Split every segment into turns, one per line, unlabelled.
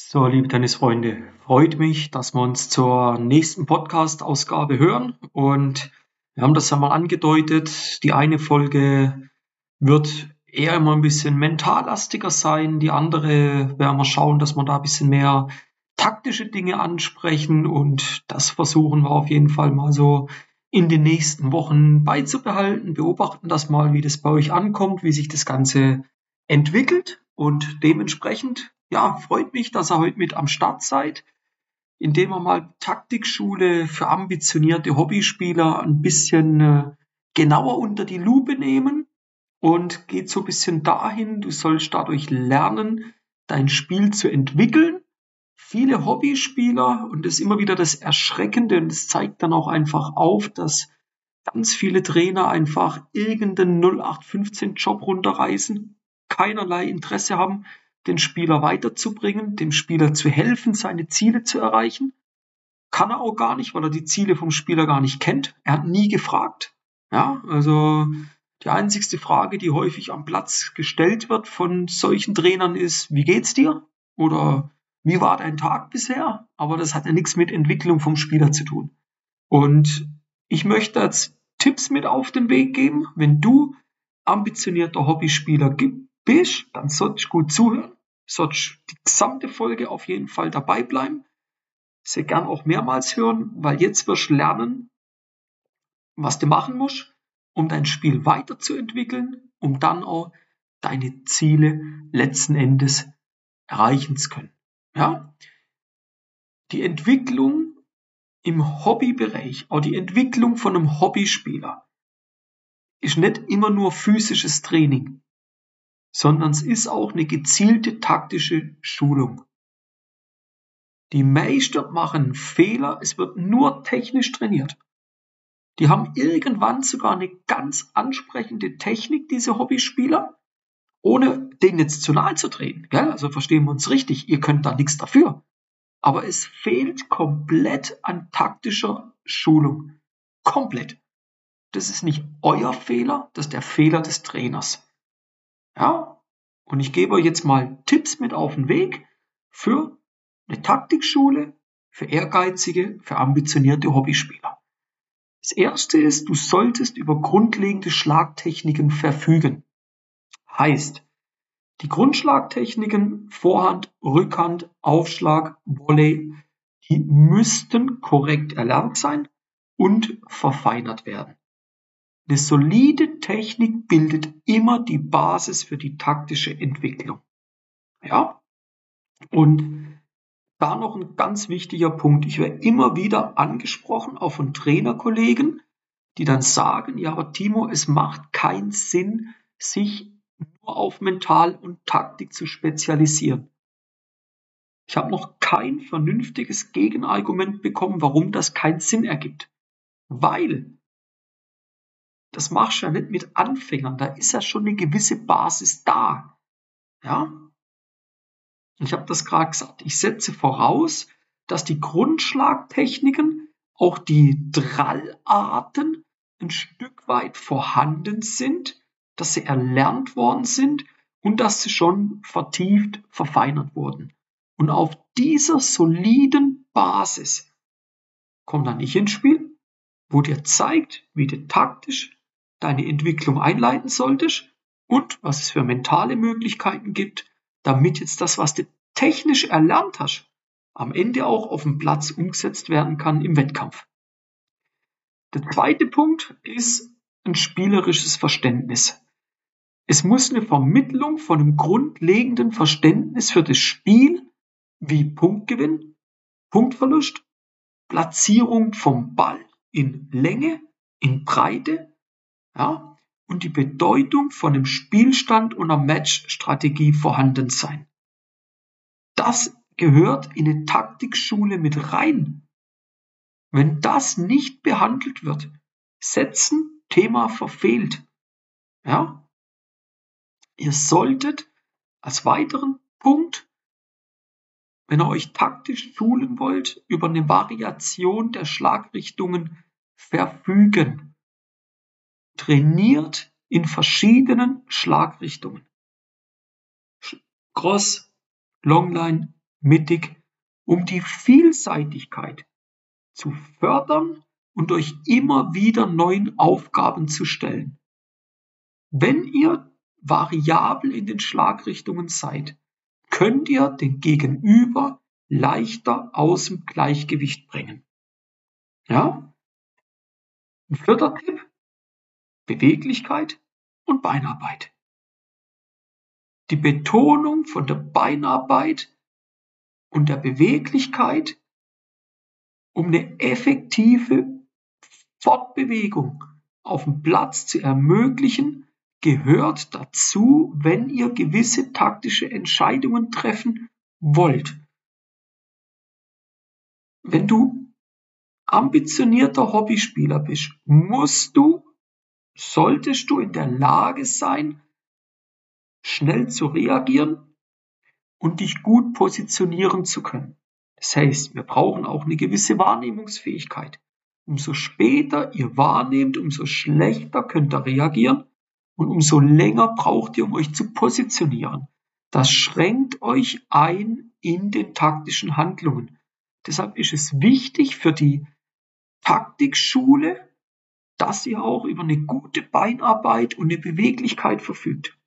So, liebe Tennisfreunde, freut mich, dass wir uns zur nächsten Podcast-Ausgabe hören. Und wir haben das ja mal angedeutet. Die eine Folge wird eher immer ein bisschen mentallastiger sein. Die andere werden wir schauen, dass wir da ein bisschen mehr taktische Dinge ansprechen. Und das versuchen wir auf jeden Fall mal so in den nächsten Wochen beizubehalten. Beobachten das mal, wie das bei euch ankommt, wie sich das Ganze entwickelt. Und dementsprechend ja, freut mich, dass ihr heute mit am Start seid, indem wir mal Taktikschule für ambitionierte Hobbyspieler ein bisschen äh, genauer unter die Lupe nehmen und geht so ein bisschen dahin, du sollst dadurch lernen, dein Spiel zu entwickeln. Viele Hobbyspieler, und das ist immer wieder das Erschreckende, und es zeigt dann auch einfach auf, dass ganz viele Trainer einfach irgendeinen 0815 Job runterreißen, keinerlei Interesse haben, den Spieler weiterzubringen, dem Spieler zu helfen, seine Ziele zu erreichen. Kann er auch gar nicht, weil er die Ziele vom Spieler gar nicht kennt. Er hat nie gefragt. Ja, also die einzigste Frage, die häufig am Platz gestellt wird von solchen Trainern ist, wie geht's dir? Oder wie war dein Tag bisher? Aber das hat ja nichts mit Entwicklung vom Spieler zu tun. Und ich möchte jetzt Tipps mit auf den Weg geben. Wenn du ambitionierter Hobbyspieler bist, dann solltest du gut zuhören sollst die gesamte Folge auf jeden Fall dabei bleiben. Sehr gern auch mehrmals hören, weil jetzt wirst du lernen, was du machen musst, um dein Spiel weiterzuentwickeln, um dann auch deine Ziele letzten Endes erreichen zu können. Ja? Die Entwicklung im Hobbybereich, auch die Entwicklung von einem Hobbyspieler, ist nicht immer nur physisches Training sondern es ist auch eine gezielte taktische Schulung. Die Meister machen Fehler, es wird nur technisch trainiert. Die haben irgendwann sogar eine ganz ansprechende Technik, diese Hobbyspieler, ohne denen jetzt zu nahe zu treten. Gell? Also verstehen wir uns richtig, ihr könnt da nichts dafür. Aber es fehlt komplett an taktischer Schulung. Komplett. Das ist nicht euer Fehler, das ist der Fehler des Trainers. Ja? Und ich gebe euch jetzt mal Tipps mit auf den Weg für eine Taktikschule, für ehrgeizige, für ambitionierte Hobbyspieler. Das erste ist, du solltest über grundlegende Schlagtechniken verfügen. Heißt, die Grundschlagtechniken, Vorhand, Rückhand, Aufschlag, Volley, die müssten korrekt erlernt sein und verfeinert werden. Eine solide Technik bildet immer die Basis für die taktische Entwicklung. Ja? Und da noch ein ganz wichtiger Punkt. Ich werde immer wieder angesprochen, auch von Trainerkollegen, die dann sagen, ja, aber Timo, es macht keinen Sinn, sich nur auf Mental und Taktik zu spezialisieren. Ich habe noch kein vernünftiges Gegenargument bekommen, warum das keinen Sinn ergibt. Weil das machst du ja nicht mit Anfängern. Da ist ja schon eine gewisse Basis da. Ja? Ich habe das gerade gesagt. Ich setze voraus, dass die Grundschlagtechniken, auch die Drallarten ein Stück weit vorhanden sind, dass sie erlernt worden sind und dass sie schon vertieft, verfeinert wurden. Und auf dieser soliden Basis kommt dann ich ins Spiel, wo dir zeigt, wie du taktisch deine Entwicklung einleiten solltest und was es für mentale Möglichkeiten gibt, damit jetzt das, was du technisch erlernt hast, am Ende auch auf dem Platz umgesetzt werden kann im Wettkampf. Der zweite Punkt ist ein spielerisches Verständnis. Es muss eine Vermittlung von einem grundlegenden Verständnis für das Spiel wie Punktgewinn, Punktverlust, Platzierung vom Ball in Länge, in Breite ja, und die Bedeutung von dem Spielstand und einer Matchstrategie vorhanden sein. Das gehört in eine Taktikschule mit rein. Wenn das nicht behandelt wird, setzen Thema verfehlt. Ja? Ihr solltet als weiteren Punkt, wenn ihr euch taktisch schulen wollt, über eine Variation der Schlagrichtungen verfügen trainiert in verschiedenen Schlagrichtungen. Cross, Longline, mittig, um die Vielseitigkeit zu fördern und euch immer wieder neuen Aufgaben zu stellen. Wenn ihr variabel in den Schlagrichtungen seid, könnt ihr den Gegenüber leichter aus dem Gleichgewicht bringen. Ja? Ein vierter Tipp, Beweglichkeit und Beinarbeit. Die Betonung von der Beinarbeit und der Beweglichkeit, um eine effektive Fortbewegung auf dem Platz zu ermöglichen, gehört dazu, wenn ihr gewisse taktische Entscheidungen treffen wollt. Wenn du ambitionierter Hobbyspieler bist, musst du, solltest du in der Lage sein, schnell zu reagieren und dich gut positionieren zu können. Das heißt, wir brauchen auch eine gewisse Wahrnehmungsfähigkeit. Umso später ihr wahrnehmt, umso schlechter könnt ihr reagieren und umso länger braucht ihr, um euch zu positionieren. Das schränkt euch ein in den taktischen Handlungen. Deshalb ist es wichtig für die Taktikschule, dass ihr auch über eine gute Beinarbeit und eine Beweglichkeit verfügt.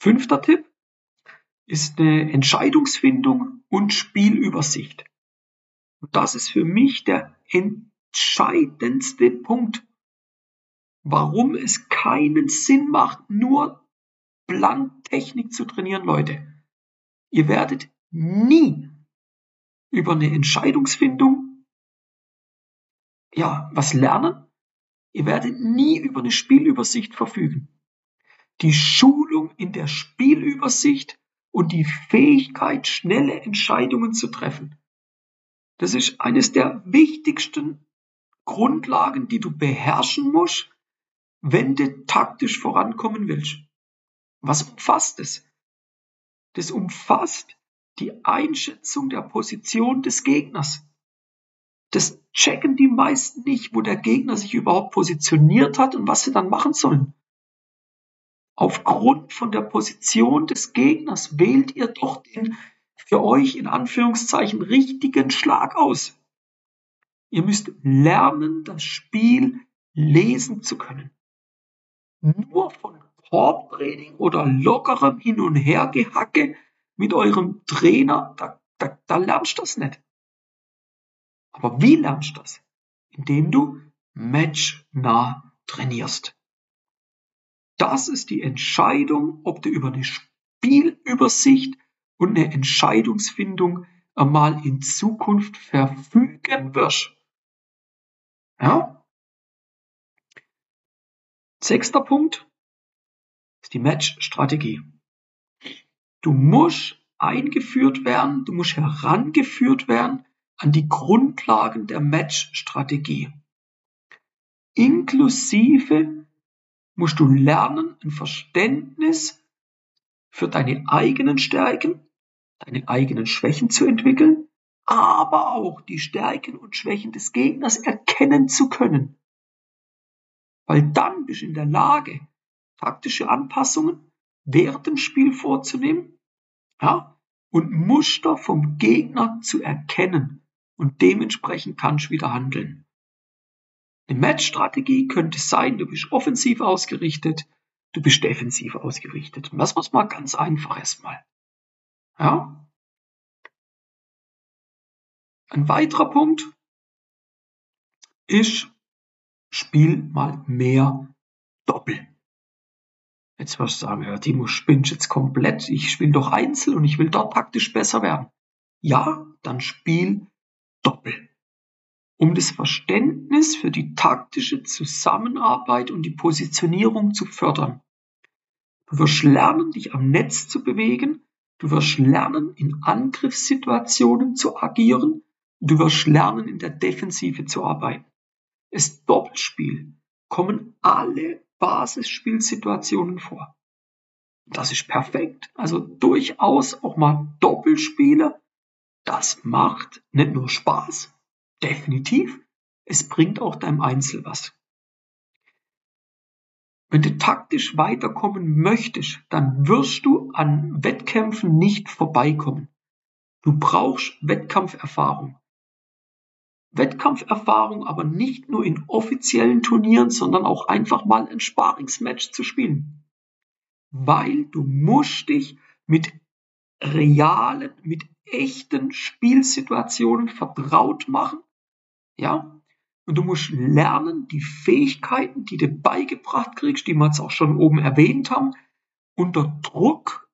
Fünfter Tipp ist eine Entscheidungsfindung und Spielübersicht. Und das ist für mich der entscheidendste Punkt, warum es keinen Sinn macht, nur blank Technik zu trainieren, Leute. Ihr werdet nie über eine Entscheidungsfindung ja, was lernen. Ihr werdet nie über eine Spielübersicht verfügen. Die Schulung in der Spielübersicht und die Fähigkeit, schnelle Entscheidungen zu treffen. Das ist eines der wichtigsten Grundlagen, die du beherrschen musst, wenn du taktisch vorankommen willst. Was umfasst es? Das umfasst die Einschätzung der Position des Gegners. Das checken die meisten nicht, wo der Gegner sich überhaupt positioniert hat und was sie dann machen sollen. Aufgrund von der Position des Gegners wählt ihr doch den für euch in Anführungszeichen richtigen Schlag aus. Ihr müsst lernen, das Spiel lesen zu können. Nur von Korbtraining oder lockerem Hin- und Hergehacke mit eurem Trainer, da, da, da lernst du das nicht. Aber wie lernst du das? Indem du matchnah trainierst. Das ist die Entscheidung, ob du über eine Spielübersicht und eine Entscheidungsfindung einmal in Zukunft verfügen wirst. Ja? Sechster Punkt ist die Matchstrategie. Du musst eingeführt werden, du musst herangeführt werden an die Grundlagen der Matchstrategie. Inklusive musst du lernen, ein Verständnis für deine eigenen Stärken, deine eigenen Schwächen zu entwickeln, aber auch die Stärken und Schwächen des Gegners erkennen zu können. Weil dann bist du in der Lage, taktische Anpassungen während dem Spiel vorzunehmen ja, und Muster vom Gegner zu erkennen und dementsprechend kannst du wieder handeln. Eine Matchstrategie könnte sein, du bist offensiv ausgerichtet, du bist defensiv ausgerichtet. Und das muss mal ganz einfach erstmal. Ja? Ein weiterer Punkt ist, spiel mal mehr Doppel. Jetzt wirst du sagen, ja, Timo spinnst jetzt komplett. Ich spiele doch Einzel und ich will dort taktisch besser werden. Ja, dann spiel Doppel. Um das Verständnis für die taktische Zusammenarbeit und die Positionierung zu fördern. Du wirst lernen, dich am Netz zu bewegen. Du wirst lernen, in Angriffssituationen zu agieren. Du wirst lernen, in der Defensive zu arbeiten. Es Doppelspiel kommen alle Basisspielsituationen vor. Das ist perfekt. Also durchaus auch mal Doppelspiele. Das macht nicht nur Spaß, definitiv. Es bringt auch deinem Einzel was. wenn du taktisch weiterkommen möchtest, dann wirst du an Wettkämpfen nicht vorbeikommen. Du brauchst Wettkampferfahrung. Wettkampferfahrung aber nicht nur in offiziellen Turnieren, sondern auch einfach mal ein Sparingsmatch zu spielen. Weil du musst dich mit realen, mit echten Spielsituationen vertraut machen. Ja? Und du musst lernen, die Fähigkeiten, die du beigebracht kriegst, die wir jetzt auch schon oben erwähnt haben, unter Druck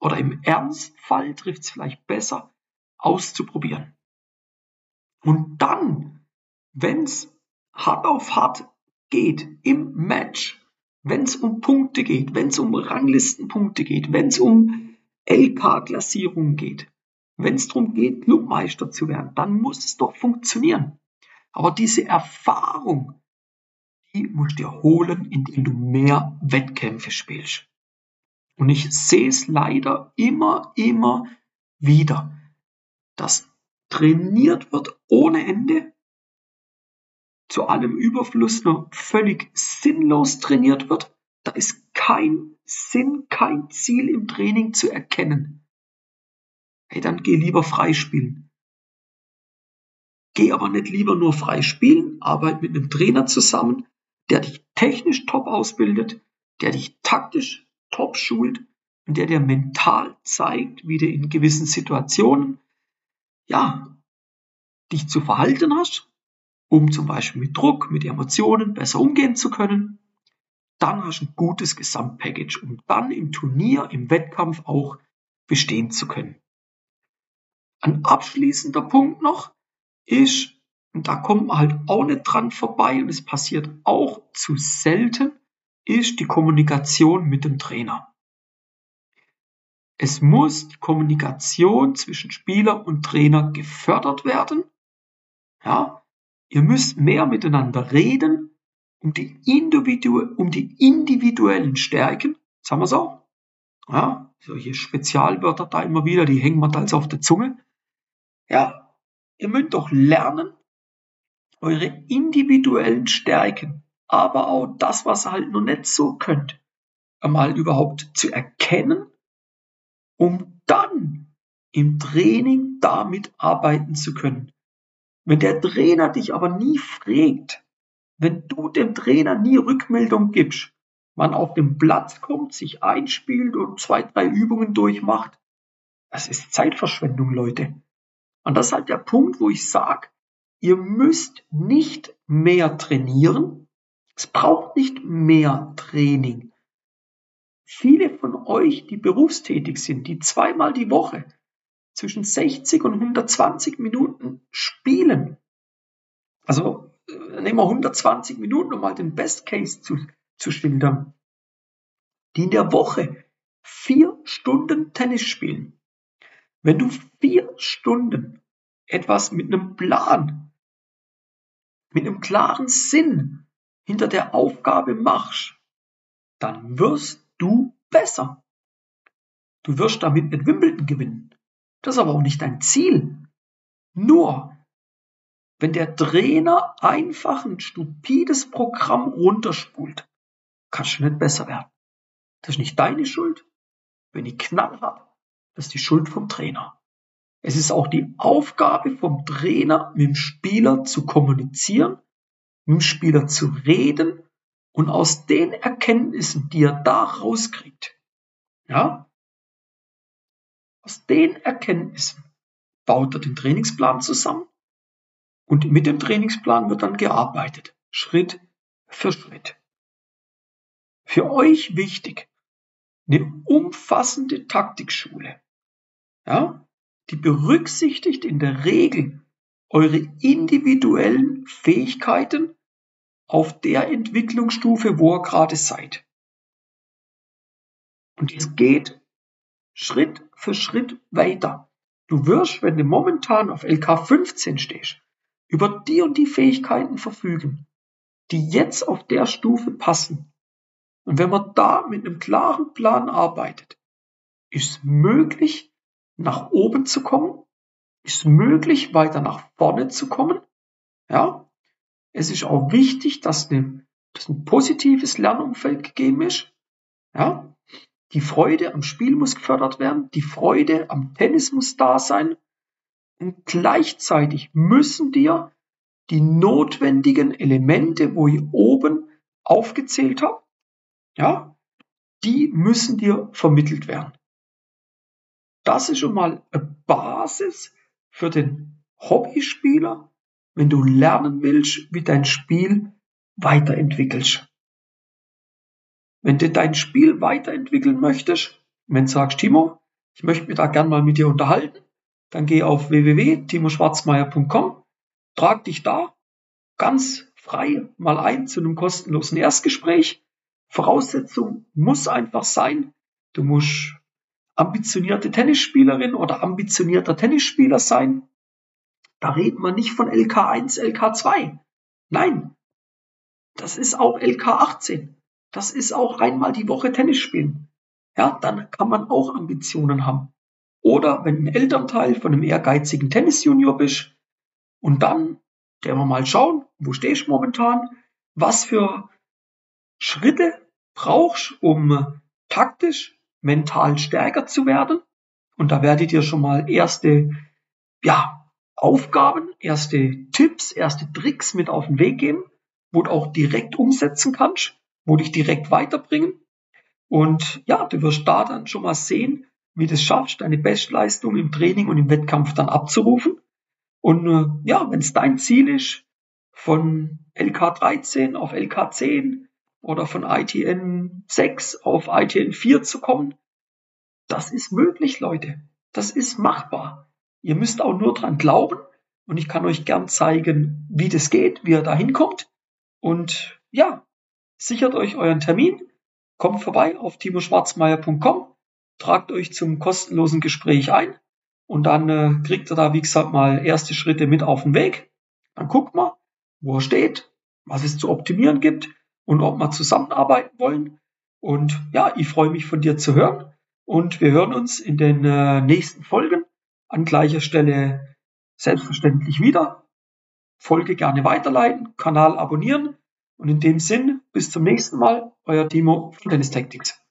oder im Ernstfall trifft es vielleicht besser, auszuprobieren. Und dann, wenn es hart auf hart geht im Match, wenn es um Punkte geht, wenn es um Ranglistenpunkte geht, wenn es um LK-Klassierungen geht, wenn es darum geht, Clubmeister zu werden, dann muss es doch funktionieren. Aber diese Erfahrung, die musst du dir holen, indem du mehr Wettkämpfe spielst. Und ich sehe es leider immer, immer wieder, dass trainiert wird ohne Ende, zu allem Überfluss nur völlig sinnlos trainiert wird. Da ist kein Sinn, kein Ziel im Training zu erkennen hey, dann geh lieber frei spielen. Geh aber nicht lieber nur frei spielen, arbeite mit einem Trainer zusammen, der dich technisch top ausbildet, der dich taktisch top schult und der dir mental zeigt, wie du in gewissen Situationen, ja, dich zu verhalten hast, um zum Beispiel mit Druck, mit Emotionen besser umgehen zu können. Dann hast du ein gutes Gesamtpackage, um dann im Turnier, im Wettkampf auch bestehen zu können. Ein abschließender Punkt noch ist, und da kommt man halt auch nicht dran vorbei und es passiert auch zu selten, ist die Kommunikation mit dem Trainer. Es muss die Kommunikation zwischen Spieler und Trainer gefördert werden. Ja, ihr müsst mehr miteinander reden, um die, Individu um die individuellen Stärken, sagen wir so. Ja, solche Spezialwörter da immer wieder, die hängen man da als auf der Zunge. Ja, ihr müsst doch lernen, eure individuellen Stärken, aber auch das, was ihr halt noch nicht so könnt, einmal überhaupt zu erkennen, um dann im Training damit arbeiten zu können. Wenn der Trainer dich aber nie fragt, wenn du dem Trainer nie Rückmeldung gibst, man auf den Platz kommt, sich einspielt und zwei, drei Übungen durchmacht, das ist Zeitverschwendung, Leute. Und das ist halt der Punkt, wo ich sage, ihr müsst nicht mehr trainieren. Es braucht nicht mehr Training. Viele von euch, die berufstätig sind, die zweimal die Woche zwischen 60 und 120 Minuten spielen. Also nehmen wir 120 Minuten, um mal den Best Case zu, zu schildern. Die in der Woche vier Stunden Tennis spielen. Wenn du vier Stunden etwas mit einem Plan, mit einem klaren Sinn hinter der Aufgabe machst, dann wirst du besser. Du wirst damit mit Wimbledon gewinnen. Das ist aber auch nicht dein Ziel. Nur, wenn der Trainer einfach ein stupides Programm runterspult, kannst du nicht besser werden. Das ist nicht deine Schuld. Wenn ich Knall habe, das ist die Schuld vom Trainer. Es ist auch die Aufgabe vom Trainer, mit dem Spieler zu kommunizieren, mit dem Spieler zu reden und aus den Erkenntnissen, die er da rauskriegt, ja, aus den Erkenntnissen baut er den Trainingsplan zusammen und mit dem Trainingsplan wird dann gearbeitet, Schritt für Schritt. Für euch wichtig, eine umfassende Taktikschule ja, die berücksichtigt in der Regel eure individuellen Fähigkeiten auf der Entwicklungsstufe, wo ihr gerade seid. Und es geht Schritt für Schritt weiter. Du wirst, wenn du momentan auf LK 15 stehst, über die und die Fähigkeiten verfügen, die jetzt auf der Stufe passen. Und wenn man da mit einem klaren Plan arbeitet, ist möglich, nach oben zu kommen? Ist möglich, weiter nach vorne zu kommen? Ja. Es ist auch wichtig, dass eine dass ein positives Lernumfeld gegeben ist. Ja? Die Freude am Spiel muss gefördert werden, die Freude am Tennis muss da sein. Und gleichzeitig müssen dir die notwendigen Elemente, wo ich oben aufgezählt habe, ja, die müssen dir vermittelt werden. Das ist schon mal eine Basis für den Hobbyspieler, wenn du lernen willst, wie dein Spiel weiterentwickelst. Wenn du dein Spiel weiterentwickeln möchtest, wenn du sagst, Timo, ich möchte mich da gern mal mit dir unterhalten, dann geh auf www.timoschwarzmeier.com, trag dich da ganz frei mal ein zu einem kostenlosen Erstgespräch. Voraussetzung muss einfach sein, du musst ambitionierte Tennisspielerin oder ambitionierter Tennisspieler sein. Da redet man nicht von LK1, LK2. Nein, das ist auch LK18. Das ist auch einmal die Woche Tennis spielen. Ja, dann kann man auch Ambitionen haben. Oder wenn ein Elternteil von einem ehrgeizigen Tennisjunior bist und dann, der wir mal schauen, wo stehst du momentan, was für Schritte brauchst, um taktisch, mental stärker zu werden. Und da werdet ihr schon mal erste, ja, Aufgaben, erste Tipps, erste Tricks mit auf den Weg geben, wo du auch direkt umsetzen kannst, wo dich direkt weiterbringen. Und ja, du wirst da dann schon mal sehen, wie du es schaffst, deine Bestleistung im Training und im Wettkampf dann abzurufen. Und äh, ja, wenn es dein Ziel ist, von LK13 auf LK10 oder von ITN 6 auf ITN 4 zu kommen, das ist möglich, Leute. Das ist machbar. Ihr müsst auch nur dran glauben und ich kann euch gern zeigen, wie das geht, wie ihr da hinkommt. Und ja, sichert euch euren Termin, kommt vorbei auf timoschwarzmeier.com, tragt euch zum kostenlosen Gespräch ein und dann äh, kriegt ihr da, wie gesagt, mal erste Schritte mit auf den Weg. Dann guckt mal, wo er steht, was es zu optimieren gibt und ob wir zusammenarbeiten wollen. Und ja, ich freue mich von dir zu hören und wir hören uns in den äh, nächsten Folgen an gleicher Stelle selbstverständlich wieder. Folge gerne weiterleiten, Kanal abonnieren und in dem Sinn bis zum nächsten Mal, euer Timo von Tennis Tactics.